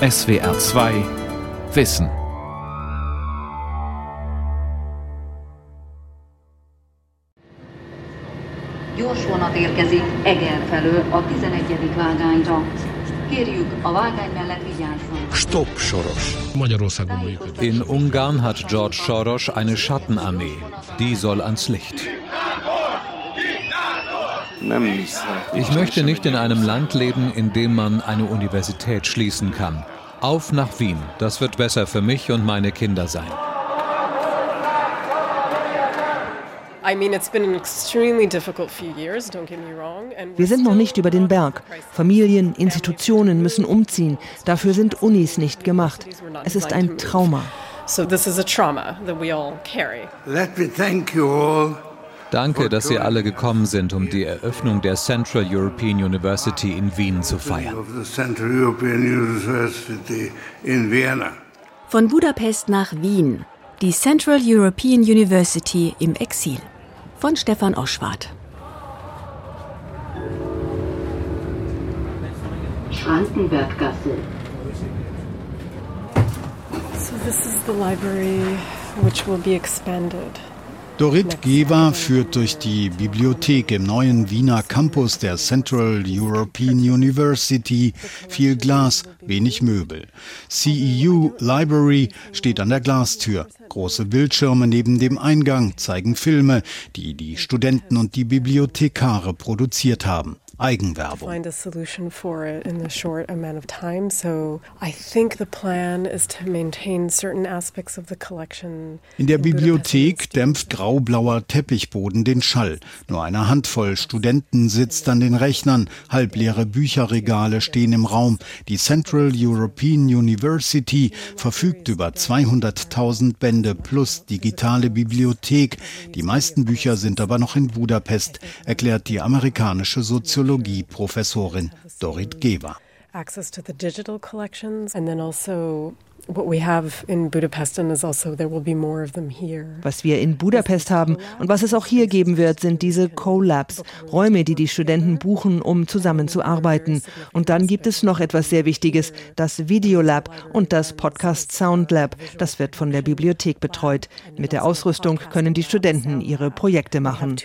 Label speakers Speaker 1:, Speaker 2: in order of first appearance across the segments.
Speaker 1: SWR 2 Wissen.
Speaker 2: Gyors vonat érkezik Eger felől a 11. vágányra. Kérjük, a vágány mellett vigyázzon.
Speaker 3: Stopp Soros.
Speaker 4: Magyarországon működik.
Speaker 1: In Ungarn hat George Soros eine Schattenarmee. Die soll ans Licht. Ich möchte nicht in einem Land leben, in dem man eine Universität schließen kann. Auf nach Wien. Das wird besser für mich und meine Kinder sein.
Speaker 5: Wir sind noch nicht über den Berg. Familien, Institutionen müssen umziehen. Dafür sind Unis nicht gemacht. Es ist ein Trauma.
Speaker 3: Let me thank you all.
Speaker 1: Danke, dass Sie alle gekommen sind, um die Eröffnung der Central European University in Wien zu feiern.
Speaker 6: Von Budapest nach Wien. Die Central European University im Exil. Von Stefan Oschwart.
Speaker 2: Schrankenberggasse.
Speaker 7: So this is the library which will be expanded.
Speaker 8: Dorit Geber führt durch die Bibliothek im neuen Wiener Campus der Central European University. Viel Glas, wenig Möbel. CEU Library steht an der Glastür. Große Bildschirme neben dem Eingang zeigen Filme, die die Studenten und die Bibliothekare produziert haben. Eigenwerbung.
Speaker 7: Find a solution for it in the short amount of time. So I think the plan is to maintain certain aspects of the collection.
Speaker 8: In der Bibliothek dämpft graublauer Teppichboden den Schall. Nur eine Handvoll Studenten sitzt an den Rechnern. Halbleere Bücherregale stehen im Raum. Die Central European University verfügt über 200.000 Bände plus digitale Bibliothek. Die meisten Bücher sind aber noch in Budapest, erklärt die amerikanische Soziologie-Professorin Dorit Geber.
Speaker 7: access to the digital collections and then also what we have in Budapest and is also there will be more of them here.
Speaker 5: Was wir in Budapest haben und was es auch hier geben wird, sind diese Co-Labs, Räume, die die Studenten buchen, um zusammenzuarbeiten. Und dann gibt es noch etwas sehr Wichtiges, das Videolab und das Podcast Sound Lab. Das wird von der Bibliothek betreut. Mit der Ausrüstung können die Studenten ihre Projekte machen.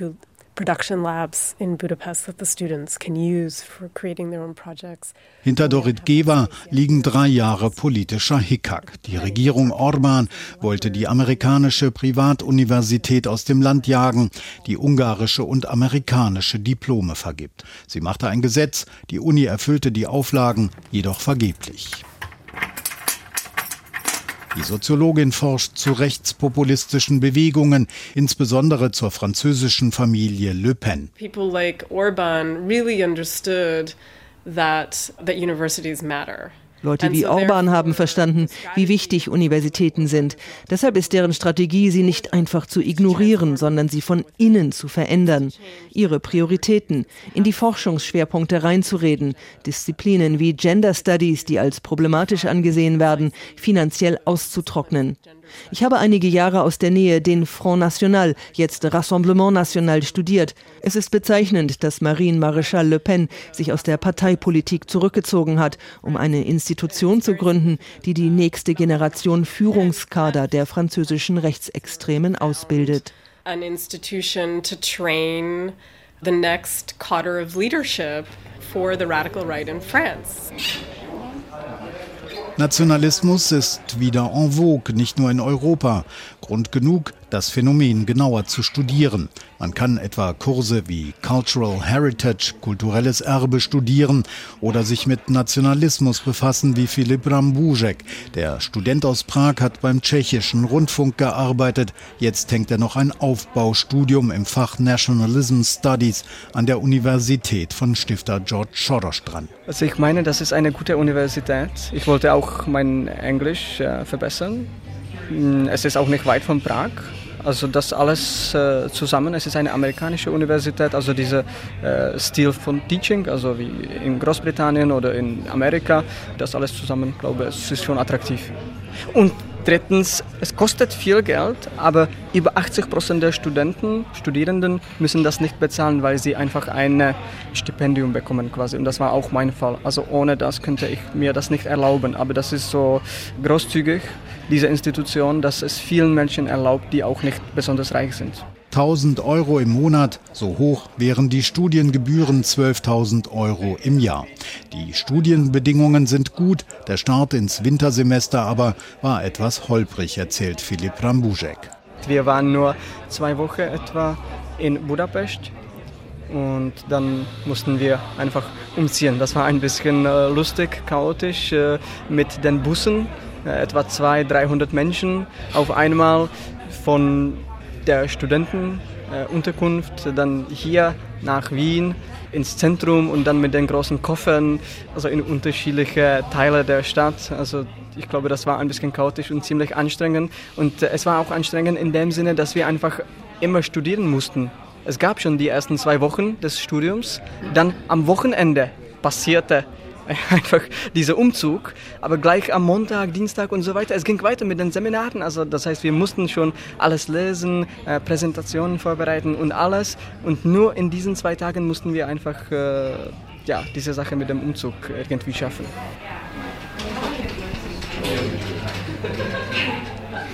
Speaker 7: Two production labs in Budapest that the students can use for creating their own projects.
Speaker 8: Hinter Dorit Geber liegen drei Jahre politischer Hickhack. Die Regierung Orban wollte die amerikanische Privatuniversität aus dem Land jagen, die ungarische und amerikanische Diplome vergibt. Sie machte ein Gesetz, die Uni erfüllte die Auflagen, jedoch vergeblich. Die Soziologin forscht zu rechtspopulistischen Bewegungen, insbesondere zur französischen Familie Le Pen.
Speaker 7: People like Orban really understood that that universities matter.
Speaker 5: Leute wie Orban haben verstanden, wie wichtig Universitäten sind. Deshalb ist deren Strategie, sie nicht einfach zu ignorieren, sondern sie von innen zu verändern. Ihre Prioritäten, in die Forschungsschwerpunkte reinzureden, Disziplinen wie Gender Studies, die als problematisch angesehen werden, finanziell auszutrocknen. Ich habe einige Jahre aus der Nähe den Front National, jetzt Rassemblement National, studiert. Es ist bezeichnend, dass Marine Maréchal Le Pen sich aus der Parteipolitik zurückgezogen hat, um eine Institution zu gründen, die die nächste Generation Führungskader der französischen Rechtsextremen ausbildet.
Speaker 7: An institution to train the next cadre of leadership for the radical right in France.
Speaker 8: Nationalismus ist wieder en vogue, nicht nur in Europa. Grund genug, das Phänomen genauer zu studieren. Man kann etwa Kurse wie Cultural Heritage, kulturelles Erbe studieren oder sich mit Nationalismus befassen wie Filip Rambujek. Der Student aus Prag hat beim tschechischen Rundfunk gearbeitet. Jetzt hängt er noch ein Aufbaustudium im Fach Nationalism Studies an der Universität von Stifter George Soros dran.
Speaker 9: Also ich meine, das ist eine gute Universität. Ich wollte auch mein Englisch äh, verbessern. Mm, Es ist auch nicht weit von Prag. Also das alles äh, zusammen, es ist eine amerikanische Universität, also dieser äh, Stil von Teaching, also wie in Großbritannien oder in Amerika, das alles zusammen, glaube ich, ist schon attraktiv. Und Drittens, es kostet viel Geld, aber über 80 Prozent der Studenten, Studierenden müssen das nicht bezahlen, weil sie einfach ein Stipendium bekommen quasi. Und das war auch mein Fall. Also ohne das könnte ich mir das nicht erlauben. Aber das ist so großzügig, diese Institution, dass es vielen Menschen erlaubt, die auch nicht besonders reich sind.
Speaker 8: 1000 Euro im Monat, so hoch wären die Studiengebühren 12.000 Euro im Jahr. Die Studienbedingungen sind gut, der Start ins Wintersemester aber war etwas holprig, erzählt Philipp Rambuzek.
Speaker 9: Wir waren nur zwei Wochen etwa in Budapest und dann mussten wir einfach umziehen. Das war ein bisschen äh, lustig, chaotisch äh, mit den Bussen, etwa 200, 300 Menschen auf einmal von der Studentenunterkunft, äh, dann hier nach Wien ins Zentrum und dann mit den großen Koffern, also in unterschiedliche Teile der Stadt. Also ich glaube, das war ein bisschen chaotisch und ziemlich anstrengend. Und äh, es war auch anstrengend in dem Sinne, dass wir einfach immer studieren mussten. Es gab schon die ersten zwei Wochen des Studiums. Dann am Wochenende passierte einfach dieser Umzug. Aber gleich am Montag, Dienstag und so weiter, es ging weiter mit den Seminaren. Also das heißt, wir mussten schon alles lesen, äh, Präsentationen vorbereiten und alles. Und nur in diesen zwei Tagen mussten wir einfach äh, ja, diese Sache mit dem Umzug irgendwie schaffen.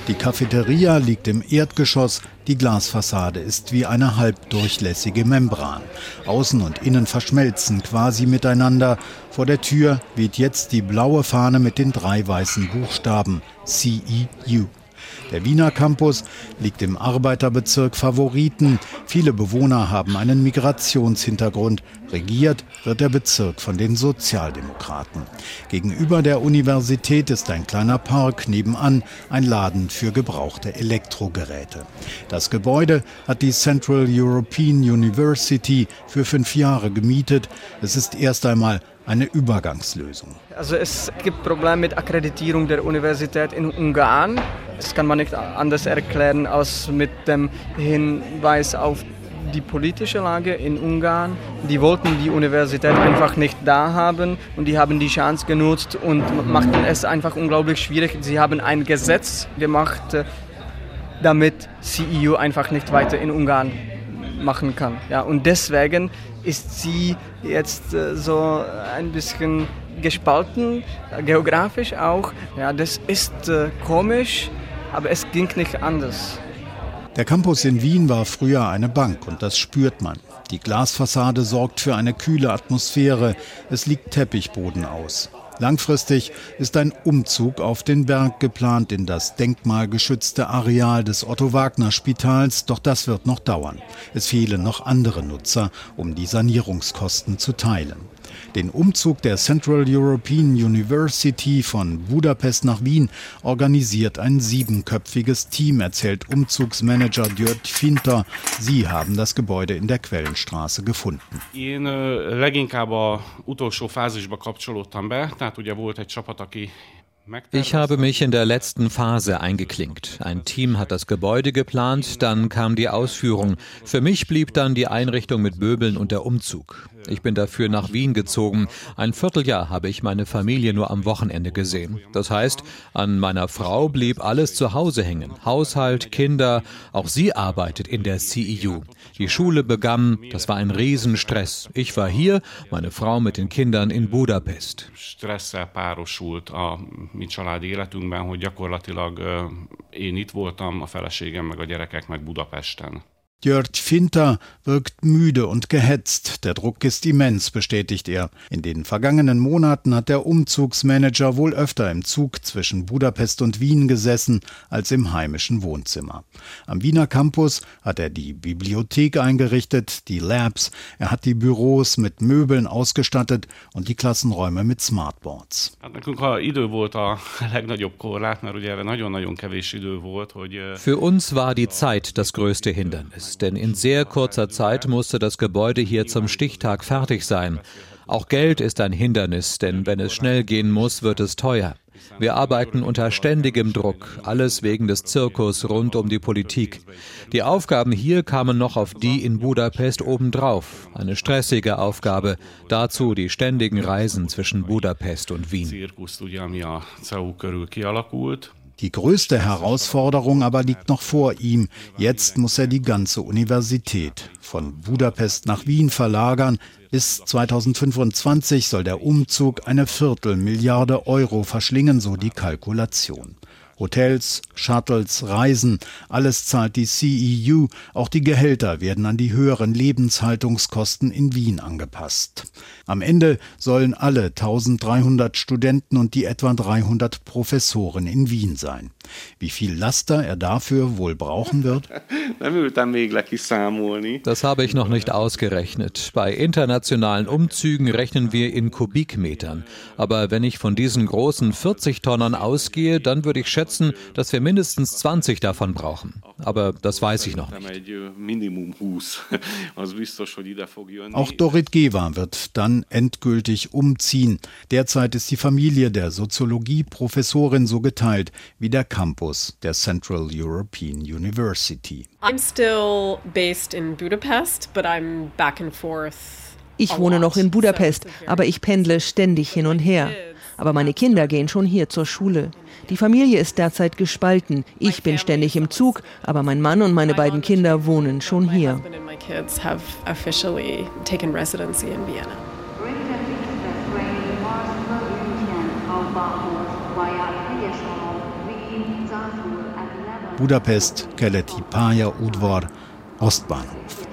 Speaker 8: Die Cafeteria liegt im Erdgeschoss, die Glasfassade ist wie eine halbdurchlässige Membran. Außen und innen verschmelzen quasi miteinander. Vor der Tür weht jetzt die blaue Fahne mit den drei weißen Buchstaben CEU. Der Wiener Campus liegt im Arbeiterbezirk Favoriten. Viele Bewohner haben einen Migrationshintergrund. Regiert wird der Bezirk von den Sozialdemokraten. Gegenüber der Universität ist ein kleiner Park, nebenan ein Laden für gebrauchte Elektrogeräte. Das Gebäude hat die Central European University für fünf Jahre gemietet. Es ist erst einmal eine Übergangslösung.
Speaker 9: Also es gibt Probleme mit Akkreditierung der Universität in Ungarn. Das kann man nicht anders erklären als mit dem Hinweis auf die politische Lage in Ungarn. Die wollten die Universität einfach nicht da haben und die haben die Chance genutzt und machten es einfach unglaublich schwierig. Sie haben ein Gesetz gemacht, äh, damit CEU einfach nicht weiter in Ungarn machen kann. Ja, und deswegen ist sie jetzt äh, so ein bisschen gespalten, geografisch auch. Ja, das ist äh, komisch, aber es ging nicht anders.
Speaker 8: Der Campus in Wien war früher eine Bank und das spürt man. Die Glasfassade sorgt für eine kühle Atmosphäre. Es liegt Teppichboden aus. Langfristig ist ein Umzug auf den Berg geplant in das denkmalgeschützte Areal des Otto-Wagner-Spitals, doch das wird noch dauern. Es fehlen noch andere Nutzer, um die Sanierungskosten zu teilen. Den Umzug der Central European University von Budapest nach Wien organisiert ein siebenköpfiges Team, erzählt Umzugsmanager György Finter. Sie haben das Gebäude in der Quellenstraße gefunden.
Speaker 4: Én leginkább a utolsó fázisba kapcsolódtam be, tehát ugye volt egy csapat, aki
Speaker 1: ich habe mich in der letzten Phase eingeklinkt. Ein Team hat das Gebäude geplant, dann kam die Ausführung. Für mich blieb dann die Einrichtung mit Möbeln und der Umzug. Ich bin dafür nach Wien gezogen. Ein Vierteljahr habe ich meine Familie nur am Wochenende gesehen. Das heißt, an meiner Frau blieb alles zu Hause hängen. Haushalt, Kinder, auch sie arbeitet in der CEU. Die Schule begann, das war ein Riesenstress. Ich war hier, meine Frau mit den Kindern in Budapest.
Speaker 4: Stressel párosult a mi családi életünkben, hogy gyakorlatilag én itt voltam, a feleségem meg a gyerekek meg Budapesten.
Speaker 8: Jörg Finter wirkt müde und gehetzt. Der Druck ist immens, bestätigt er. In den vergangenen Monaten hat der Umzugsmanager wohl öfter im Zug zwischen Budapest und Wien gesessen als im heimischen Wohnzimmer. Am Wiener Campus hat er die Bibliothek eingerichtet, die Labs, er hat die Büros mit Möbeln ausgestattet und die Klassenräume mit Smartboards.
Speaker 1: Für uns war die Zeit das größte Hindernis denn in sehr kurzer Zeit musste das Gebäude hier zum Stichtag fertig sein. Auch Geld ist ein Hindernis, denn wenn es schnell gehen muss, wird es teuer. Wir arbeiten unter ständigem Druck, alles wegen des Zirkus rund um die Politik. Die Aufgaben hier kamen noch auf die in Budapest obendrauf. Eine stressige Aufgabe, dazu die ständigen Reisen zwischen Budapest und Wien.
Speaker 8: Die größte Herausforderung aber liegt noch vor ihm. Jetzt muss er die ganze Universität von Budapest nach Wien verlagern. Bis 2025 soll der Umzug eine Viertelmilliarde Euro verschlingen, so die Kalkulation. Hotels, Shuttles, Reisen, alles zahlt die CEU, auch die Gehälter werden an die höheren Lebenshaltungskosten in Wien angepasst. Am Ende sollen alle 1300 Studenten und die etwa 300 Professoren in Wien sein. Wie viel Laster er dafür wohl brauchen wird?
Speaker 1: Das habe ich noch nicht ausgerechnet. Bei internationalen Umzügen rechnen wir in Kubikmetern. Aber wenn ich von diesen großen 40 Tonnen ausgehe, dann würde ich schätzen, dass wir mindestens 20 davon brauchen. Aber das weiß ich noch nicht.
Speaker 8: Auch Dorit Gewa wird dann endgültig umziehen. Derzeit ist die Familie der Soziologie-Professorin so geteilt wie der Campus der Central European University.
Speaker 7: I'm still based in Budapest, but I'm back and forth.
Speaker 5: Ich wohne noch in Budapest, aber ich pendle ständig hin und her. Aber meine Kinder gehen schon hier zur Schule. Die Familie ist derzeit gespalten. Ich bin ständig im Zug, aber mein Mann und meine beiden Kinder wohnen schon hier.
Speaker 8: Budapest, keleti pályaudvar, Ostbahnhof.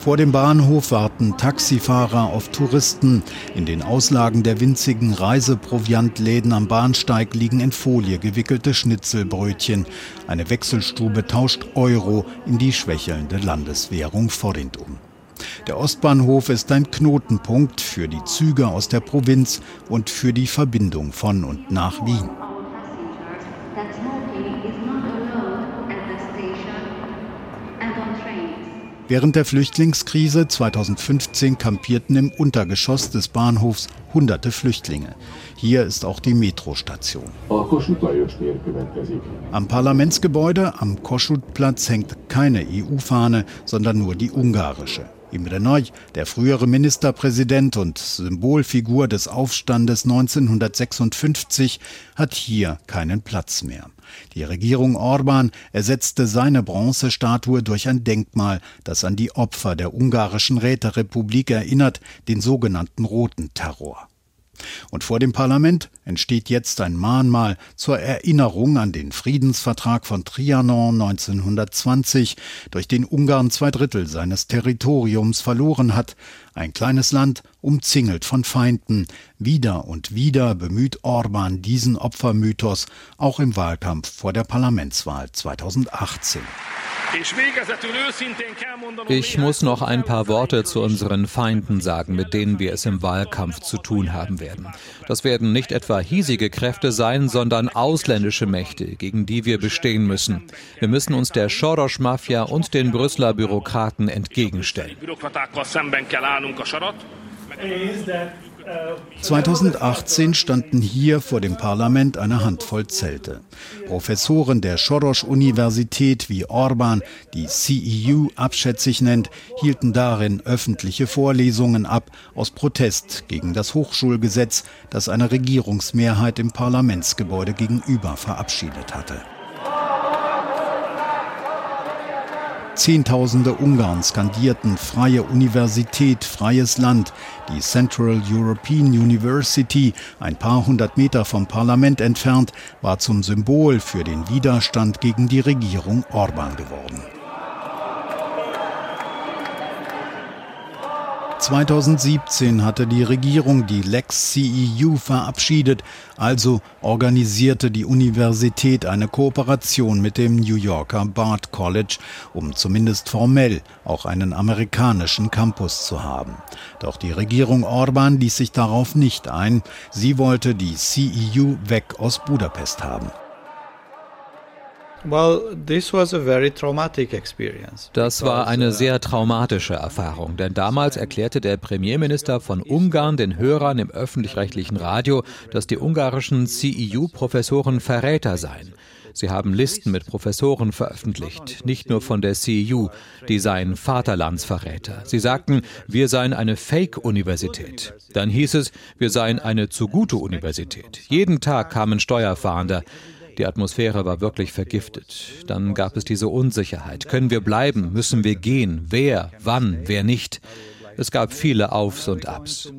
Speaker 8: Vor dem Bahnhof warten Taxifahrer auf Touristen. In den Auslagen der winzigen Reiseproviantläden am Bahnsteig liegen in Folie gewickelte Schnitzelbrötchen. Eine Wechselstube tauscht Euro in die schwächelnde Landeswährung Forint um. Der Ostbahnhof ist ein Knotenpunkt für die Züge aus der Provinz und für die Verbindung von und nach Wien. Während der Flüchtlingskrise 2015 kampierten im Untergeschoss des Bahnhofs hunderte Flüchtlinge. Hier ist auch die Metrostation. Am Parlamentsgebäude am Kossuth-Platz hängt keine EU-Fahne, sondern nur die ungarische. Imre Nagy, der frühere Ministerpräsident und Symbolfigur des Aufstandes 1956, hat hier keinen Platz mehr. Die Regierung Orban ersetzte seine Bronzestatue durch ein Denkmal, das an die Opfer der ungarischen Räterepublik erinnert, den sogenannten Roten Terror. Und vor dem Parlament entsteht jetzt ein Mahnmal zur Erinnerung an den Friedensvertrag von Trianon 1920, durch den Ungarn zwei Drittel seines Territoriums verloren hat, ein kleines Land umzingelt von Feinden. Wieder und wieder bemüht Orban diesen Opfermythos, auch im Wahlkampf vor der Parlamentswahl 2018.
Speaker 1: Ich muss noch ein paar Worte zu unseren Feinden sagen, mit denen wir es im Wahlkampf zu tun haben werden. Das werden nicht etwa hiesige Kräfte sein, sondern ausländische Mächte, gegen die wir bestehen müssen. Wir müssen uns der Soros-Mafia und den Brüsseler Bürokraten entgegenstellen.
Speaker 8: 2018 standen hier vor dem Parlament eine Handvoll Zelte. Professoren der Soros-Universität wie Orban, die CEU abschätzig nennt, hielten darin öffentliche Vorlesungen ab aus Protest gegen das Hochschulgesetz, das eine Regierungsmehrheit im Parlamentsgebäude gegenüber verabschiedet hatte. Zehntausende Ungarn skandierten freie Universität, freies Land. Die Central European University, ein paar hundert Meter vom Parlament entfernt, war zum Symbol für den Widerstand gegen die Regierung Orban geworden. 2017 hatte die Regierung die Lex CEU verabschiedet, also organisierte die Universität eine Kooperation mit dem New Yorker Bard College, um zumindest formell auch einen amerikanischen Campus zu haben. Doch die Regierung Orban ließ sich darauf nicht ein. Sie wollte die CEU weg aus Budapest haben.
Speaker 1: Das war eine uh, sehr traumatische Erfahrung, denn damals erklärte der Premierminister von Ungarn den Hörern im öffentlich-rechtlichen Radio, dass die ungarischen CEU-Professoren Verräter seien. Sie haben Listen mit Professoren veröffentlicht, nicht nur von der CEU, die seien Vaterlandsverräter. Sie sagten, wir seien eine Fake-Universität. Dann hieß es, wir seien eine zu gute Universität. Jeden Tag kamen Steuerfahnder. Die Atmosphäre war wirklich vergiftet. Dann gab es diese Unsicherheit. Können wir bleiben? Müssen wir gehen? Wer? Wann? Wer nicht? Es gab viele Aufs und Abs.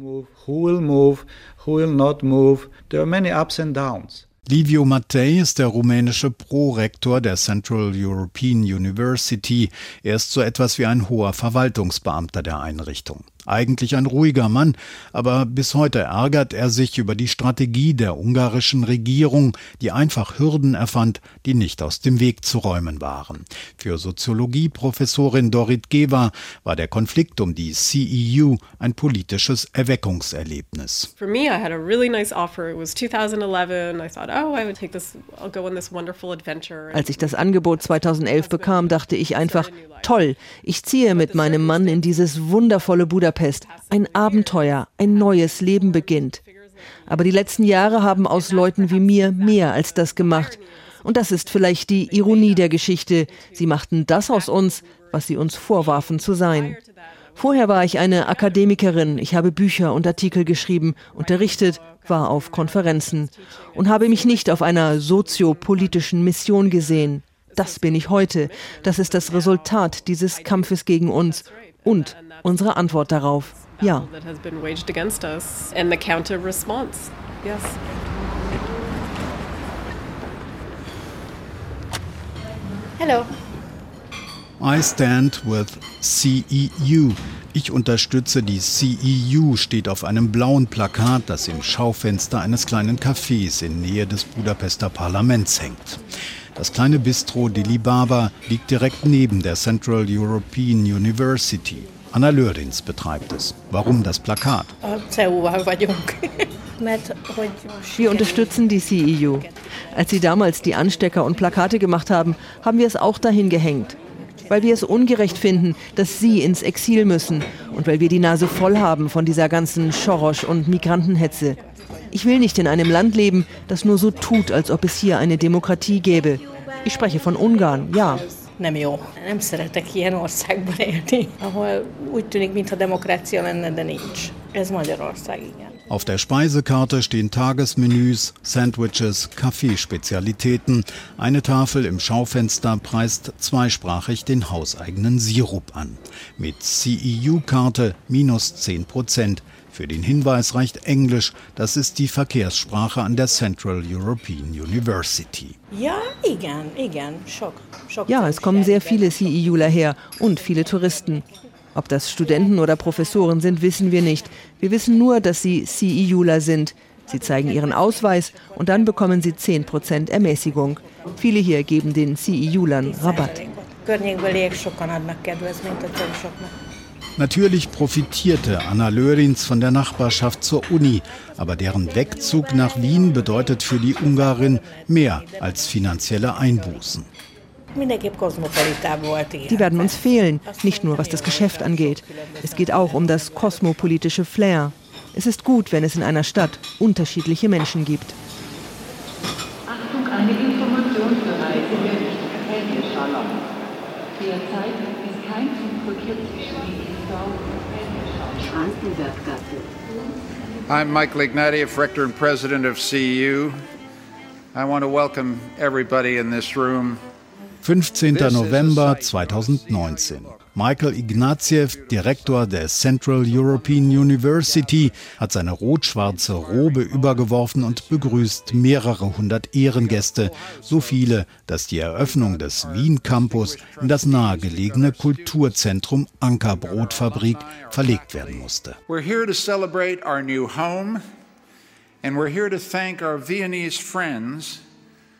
Speaker 8: Livio Mattei ist der rumänische Prorektor der Central European University. Er ist so etwas wie ein hoher Verwaltungsbeamter der Einrichtung. Eigentlich ein ruhiger Mann, aber bis heute ärgert er sich über die Strategie der ungarischen Regierung, die einfach Hürden erfand, die nicht aus dem Weg zu räumen waren. Für Soziologieprofessorin Dorit Geva war der Konflikt um die CEU ein politisches Erweckungserlebnis. For me, I had a really nice offer. It was 2011. I thought, oh, I would take this, I'll go on this wonderful
Speaker 5: adventure. Als ich das Angebot 2011 bekam, dachte ich einfach, toll, ich ziehe mit meinem Mann in dieses wundervolle Budapest Budapest. Ein Abenteuer, ein neues Leben beginnt. Aber die letzten Jahre haben aus Leuten wie mir mehr als das gemacht. Und das ist vielleicht die Ironie der Geschichte. Sie machten das aus uns, was sie uns vorwarfen zu sein. Vorher war ich eine Akademikerin. Ich habe Bücher und Artikel geschrieben, unterrichtet, war auf Konferenzen und habe mich nicht auf einer soziopolitischen Mission gesehen. Das bin ich heute. Das ist das Resultat dieses Kampfes gegen uns und unsere Antwort darauf, ja.
Speaker 8: Hello. I stand with CEU. Ich unterstütze die CEU steht auf einem blauen Plakat, das im Schaufenster eines kleinen Cafés in Nähe des Budapester Parlaments hängt. Das kleine Bistro Delibaba liegt direkt neben der Central European University. Anna Lörins betreibt es. Warum das Plakat?
Speaker 5: Wir unterstützen die CEU. Als sie damals die Anstecker und Plakate gemacht haben, haben wir es auch dahin gehängt. Weil wir es ungerecht finden, dass sie ins Exil müssen und weil wir die Nase voll haben von dieser ganzen Schorosch- und Migrantenhetze. Ich will nicht in einem Land leben, das nur so tut, als ob es hier eine Demokratie gäbe. Ich spreche von Ungarn, ja nem jó. Nem szeretek ilyen országban élni, ahol úgy tűnik, mintha demokrácia lenne, de nincs. Ez Magyarország, igen.
Speaker 8: Auf der Speisekarte stehen Tagesmenüs, Sandwiches, Kaffeespezialitäten. Eine Tafel im Schaufenster preist zweisprachig den hauseigenen Sirup an. Mit CEU-Karte minus 10 Prozent. Für den Hinweis reicht Englisch, das ist die Verkehrssprache an der Central European University.
Speaker 5: Ja, es kommen sehr viele CEUler her und viele Touristen. Ob das Studenten oder Professoren sind, wissen wir nicht. Wir wissen nur, dass sie CEUler sind. Sie zeigen ihren Ausweis und dann bekommen sie 10% Ermäßigung. Viele hier geben den CEUlern Rabatt.
Speaker 8: Natürlich profitierte Anna Löhrins von der Nachbarschaft zur Uni, aber deren Wegzug nach Wien bedeutet für die Ungarin mehr als finanzielle Einbußen.
Speaker 5: Die werden uns fehlen, nicht nur was das Geschäft angeht. Es geht auch um das kosmopolitische Flair. Es ist gut, wenn es in einer Stadt unterschiedliche Menschen gibt. Achtung, eine Information für Reisende Derzeit ist kein Zug zwischen
Speaker 8: I'm Mike Ignatieff, Rector and President of CU. I want to welcome everybody in this room 15. November 2019. Michael Ignatieff, Direktor der Central European University, hat seine rot-schwarze Robe übergeworfen und begrüßt mehrere hundert Ehrengäste, so viele, dass die Eröffnung des Wien Campus in das nahegelegene Kulturzentrum Ankerbrotfabrik verlegt werden musste. We're here to celebrate our new home and we're here to thank our Viennese friends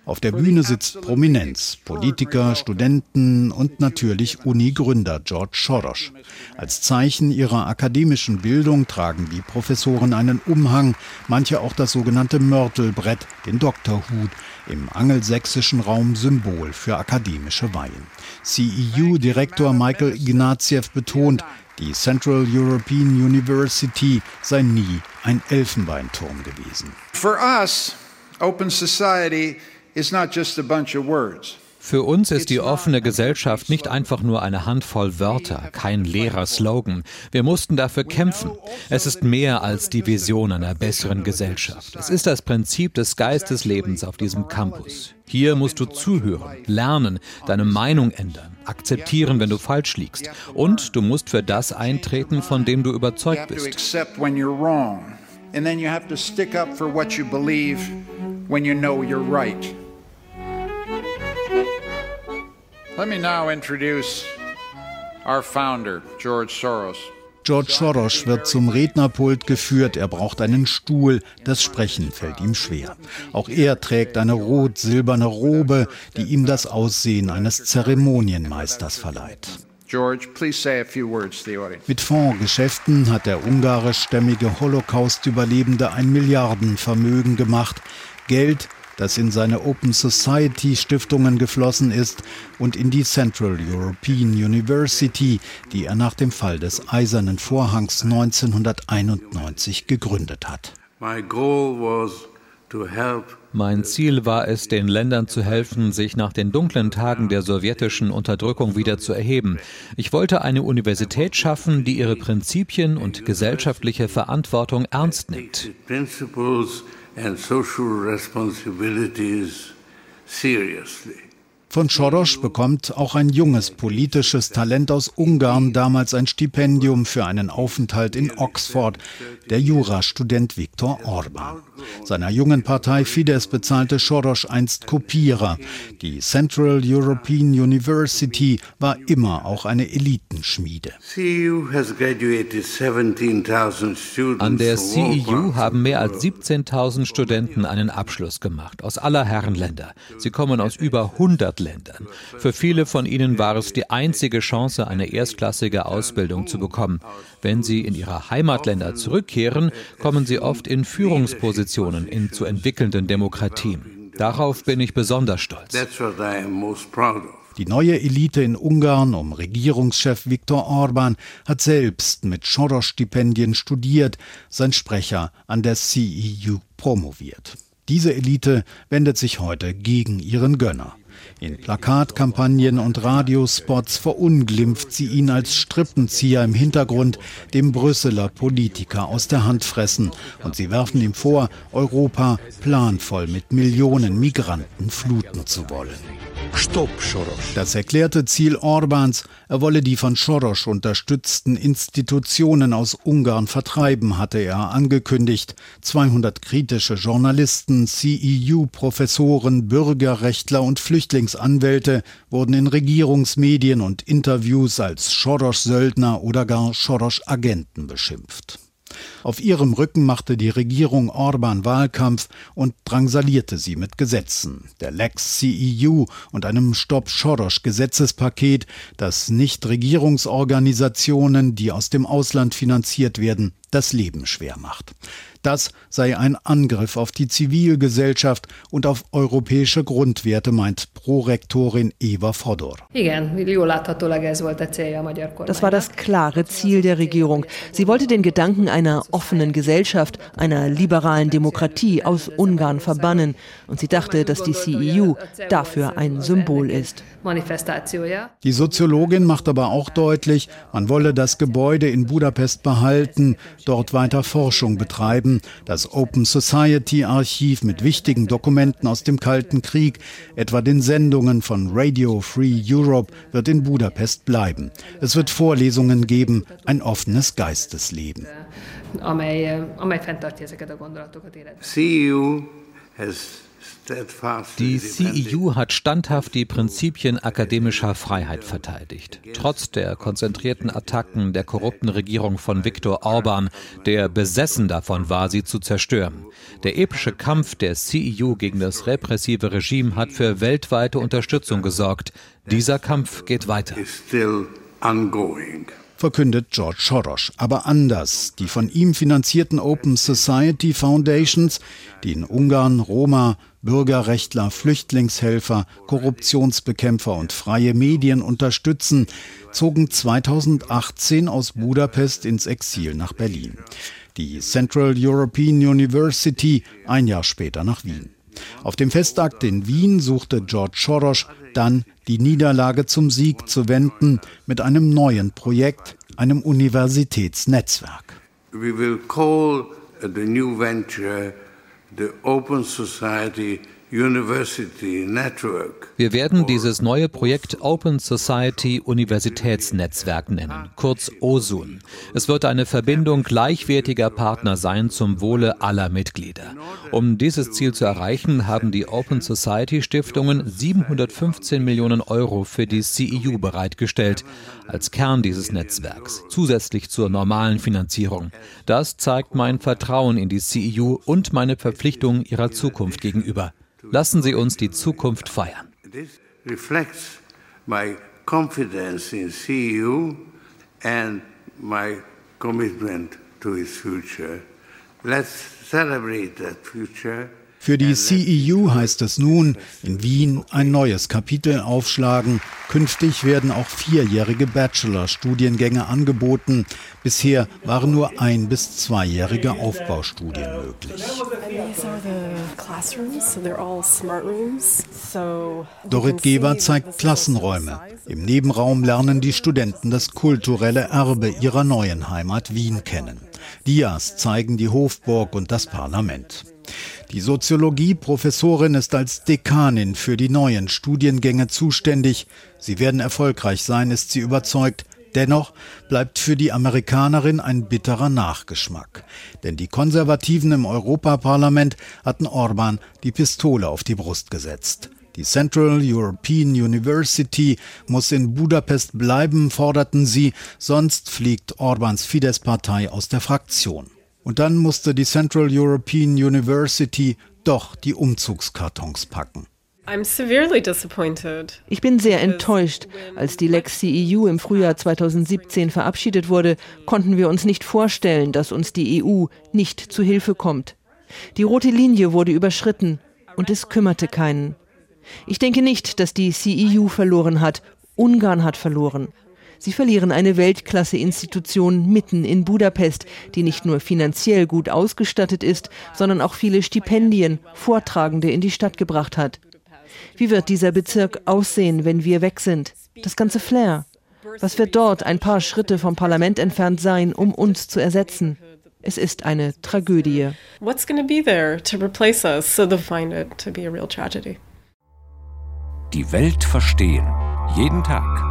Speaker 8: auf der Bühne sitzt Prominenz, Politiker, Studenten und natürlich Uni-Gründer George Soros. Als Zeichen ihrer akademischen Bildung tragen die Professoren einen Umhang, manche auch das sogenannte Mörtelbrett, den Doktorhut, im angelsächsischen Raum Symbol für akademische Weihen. CEU-Direktor Michael Ignatieff betont, die Central European University sei nie ein Elfenbeinturm gewesen. For us, Open Society
Speaker 1: is not just a bunch of words. Für uns ist die offene Gesellschaft nicht einfach nur eine Handvoll Wörter, kein leerer Slogan. Wir mussten dafür kämpfen. Es ist mehr als die Vision einer besseren Gesellschaft. Es ist das Prinzip des Geisteslebens auf diesem Campus. Hier musst du zuhören, lernen, deine Meinung ändern, akzeptieren, wenn du falsch liegst. Und du musst für das eintreten, von dem du überzeugt bist. And then you have to stick up for what you believe when you know you're right.
Speaker 8: Let me now introduce our founder, George Soros. George Soros wird zum Rednerpult geführt. Er braucht einen Stuhl. Das Sprechen fällt ihm schwer. Auch er trägt eine rot-silberne Robe, die ihm das Aussehen eines Zeremonienmeisters verleiht. George, please say a few words to the audience. Mit Fondsgeschäften hat der ungarischstämmige Holocaust-Überlebende ein Milliardenvermögen gemacht. Geld, das in seine Open Society Stiftungen geflossen ist und in die Central European University, die er nach dem Fall des Eisernen Vorhangs 1991 gegründet hat. Mein Ziel war es, den Ländern zu helfen, sich nach den dunklen Tagen der sowjetischen Unterdrückung wieder zu erheben. Ich wollte eine Universität schaffen, die ihre Prinzipien und gesellschaftliche Verantwortung ernst nimmt and social responsibilities seriously. Von Soros bekommt auch ein junges politisches Talent aus Ungarn damals ein Stipendium für einen Aufenthalt in Oxford, der Jurastudent Viktor Orban. Seiner jungen Partei Fidesz bezahlte Soros einst Kopierer. Die Central European University war immer auch eine Elitenschmiede. An der CEU haben mehr als 17.000 Studenten einen Abschluss gemacht, aus aller Herren Länder. Sie kommen aus über 100 Ländern. Für viele von ihnen war es die einzige Chance, eine erstklassige Ausbildung zu bekommen. Wenn sie in ihre Heimatländer zurückkehren, kommen sie oft in Führungspositionen in zu entwickelnden Demokratien. Darauf bin ich besonders stolz. Die neue Elite in Ungarn um Regierungschef Viktor Orban hat selbst mit Soros-Stipendien studiert, sein Sprecher an der CEU promoviert. Diese Elite wendet sich heute gegen ihren Gönner. In Plakatkampagnen und Radiospots verunglimpft sie ihn als Strippenzieher im Hintergrund, dem Brüsseler Politiker aus der Hand fressen. Und sie werfen ihm vor, Europa planvoll mit Millionen Migranten fluten zu wollen. Das erklärte Ziel Orbans, er wolle die von Soros unterstützten Institutionen aus Ungarn vertreiben, hatte er angekündigt. 200 kritische Journalisten, CEU-Professoren, Bürgerrechtler und Flüchtlingsanwälte wurden in Regierungsmedien und Interviews als Soros-Söldner oder gar Soros-Agenten beschimpft. Auf ihrem Rücken machte die Regierung Orban Wahlkampf und drangsalierte sie mit Gesetzen. Der Lex CEU und einem Stop Soros Gesetzespaket, das Nichtregierungsorganisationen, die aus dem Ausland finanziert werden, das Leben schwer macht. Das sei ein Angriff auf die Zivilgesellschaft und auf europäische Grundwerte, meint Prorektorin Eva Fodor.
Speaker 5: Das war das klare Ziel der Regierung. Sie wollte den Gedanken einer offenen Gesellschaft, einer liberalen Demokratie aus Ungarn verbannen. Und sie dachte, dass die CEU dafür ein Symbol ist.
Speaker 8: Die Soziologin macht aber auch deutlich, man wolle das Gebäude in Budapest behalten, dort weiter Forschung betreiben. Das Open Society Archiv mit wichtigen Dokumenten aus dem Kalten Krieg, etwa den Sendungen von Radio Free Europe, wird in Budapest bleiben. Es wird Vorlesungen geben, ein offenes Geistesleben.
Speaker 1: CEU has die CEU hat standhaft die Prinzipien akademischer Freiheit verteidigt. Trotz der konzentrierten Attacken der korrupten Regierung von Viktor Orban, der besessen davon war, sie zu zerstören. Der epische Kampf der CEU gegen das repressive Regime hat für weltweite Unterstützung gesorgt. Dieser Kampf geht weiter
Speaker 8: verkündet George Soros, aber anders. Die von ihm finanzierten Open Society Foundations, die in Ungarn Roma, Bürgerrechtler, Flüchtlingshelfer, Korruptionsbekämpfer und freie Medien unterstützen, zogen 2018 aus Budapest ins Exil nach Berlin. Die Central European University ein Jahr später nach Wien. Auf dem Festakt in Wien suchte George Soros dann die Niederlage zum Sieg zu wenden mit einem neuen Projekt, einem Universitätsnetzwerk. We will call the new venture
Speaker 1: the Open Society. Wir werden dieses neue Projekt Open Society Universitätsnetzwerk nennen, kurz OSUN. Es wird eine Verbindung gleichwertiger Partner sein zum Wohle aller Mitglieder. Um dieses Ziel zu erreichen, haben die Open Society Stiftungen 715 Millionen Euro für die CEU bereitgestellt, als Kern dieses Netzwerks, zusätzlich zur normalen Finanzierung. Das zeigt mein Vertrauen in die CEU und meine Verpflichtung ihrer Zukunft gegenüber. Lassen Sie uns die Zukunft feiern. Future. Let's celebrate that future.
Speaker 8: Für die CEU heißt es nun, in Wien ein neues Kapitel aufschlagen. Künftig werden auch vierjährige Bachelor-Studiengänge angeboten. Bisher waren nur ein- bis zweijährige Aufbaustudien möglich. Dorit Geber zeigt Klassenräume. Im Nebenraum lernen die Studenten das kulturelle Erbe ihrer neuen Heimat Wien kennen. Dias zeigen die Hofburg und das Parlament. Die Soziologie-Professorin ist als Dekanin für die neuen Studiengänge zuständig. Sie werden erfolgreich sein, ist sie überzeugt. Dennoch bleibt für die Amerikanerin ein bitterer Nachgeschmack. Denn die Konservativen im Europaparlament hatten Orban die Pistole auf die Brust gesetzt. Die Central European University muss in Budapest bleiben, forderten sie, sonst fliegt Orbans Fidesz-Partei aus der Fraktion. Und dann musste die Central European University doch die Umzugskartons packen.
Speaker 5: Ich bin sehr enttäuscht. Als die Lex CEU im Frühjahr 2017 verabschiedet wurde, konnten wir uns nicht vorstellen, dass uns die EU nicht zu Hilfe kommt. Die rote Linie wurde überschritten und es kümmerte keinen. Ich denke nicht, dass die CEU verloren hat. Ungarn hat verloren. Sie verlieren eine Weltklasse-Institution mitten in Budapest, die nicht nur finanziell gut ausgestattet ist, sondern auch viele Stipendien, Vortragende in die Stadt gebracht hat. Wie wird dieser Bezirk aussehen, wenn wir weg sind? Das ganze Flair. Was wird dort ein paar Schritte vom Parlament entfernt sein, um uns zu ersetzen? Es ist eine Tragödie. What's going to be there to replace us? So they'll find it to be a real tragedy.
Speaker 10: Die Welt verstehen. Jeden Tag